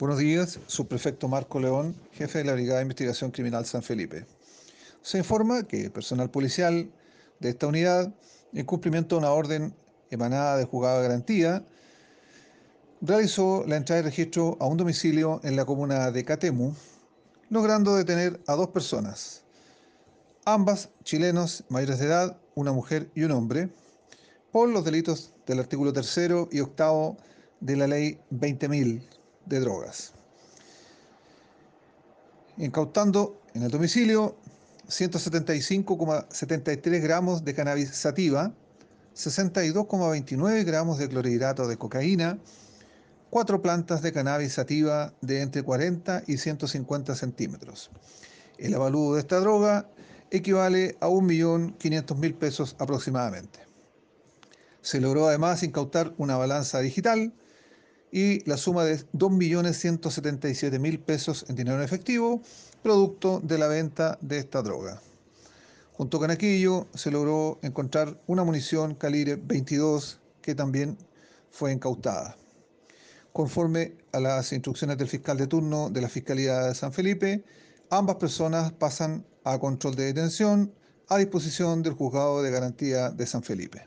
Buenos días, subprefecto Marco León, jefe de la Brigada de Investigación Criminal San Felipe. Se informa que personal policial de esta unidad, en cumplimiento de una orden emanada de juzgado de garantía, realizó la entrada de registro a un domicilio en la comuna de Catemu, logrando detener a dos personas, ambas chilenos mayores de edad, una mujer y un hombre, por los delitos del artículo tercero y octavo de la ley 20.000 de drogas. Incautando en el domicilio 175,73 gramos de cannabis sativa, 62,29 gramos de clorhidrato de cocaína, cuatro plantas de cannabis sativa de entre 40 y 150 centímetros. El avalúo de esta droga equivale a 1.500.000 pesos aproximadamente. Se logró además incautar una balanza digital, y la suma de 2.177.000 pesos en dinero en efectivo, producto de la venta de esta droga. Junto con aquello se logró encontrar una munición calibre 22 que también fue incautada. Conforme a las instrucciones del fiscal de turno de la Fiscalía de San Felipe, ambas personas pasan a control de detención a disposición del juzgado de garantía de San Felipe.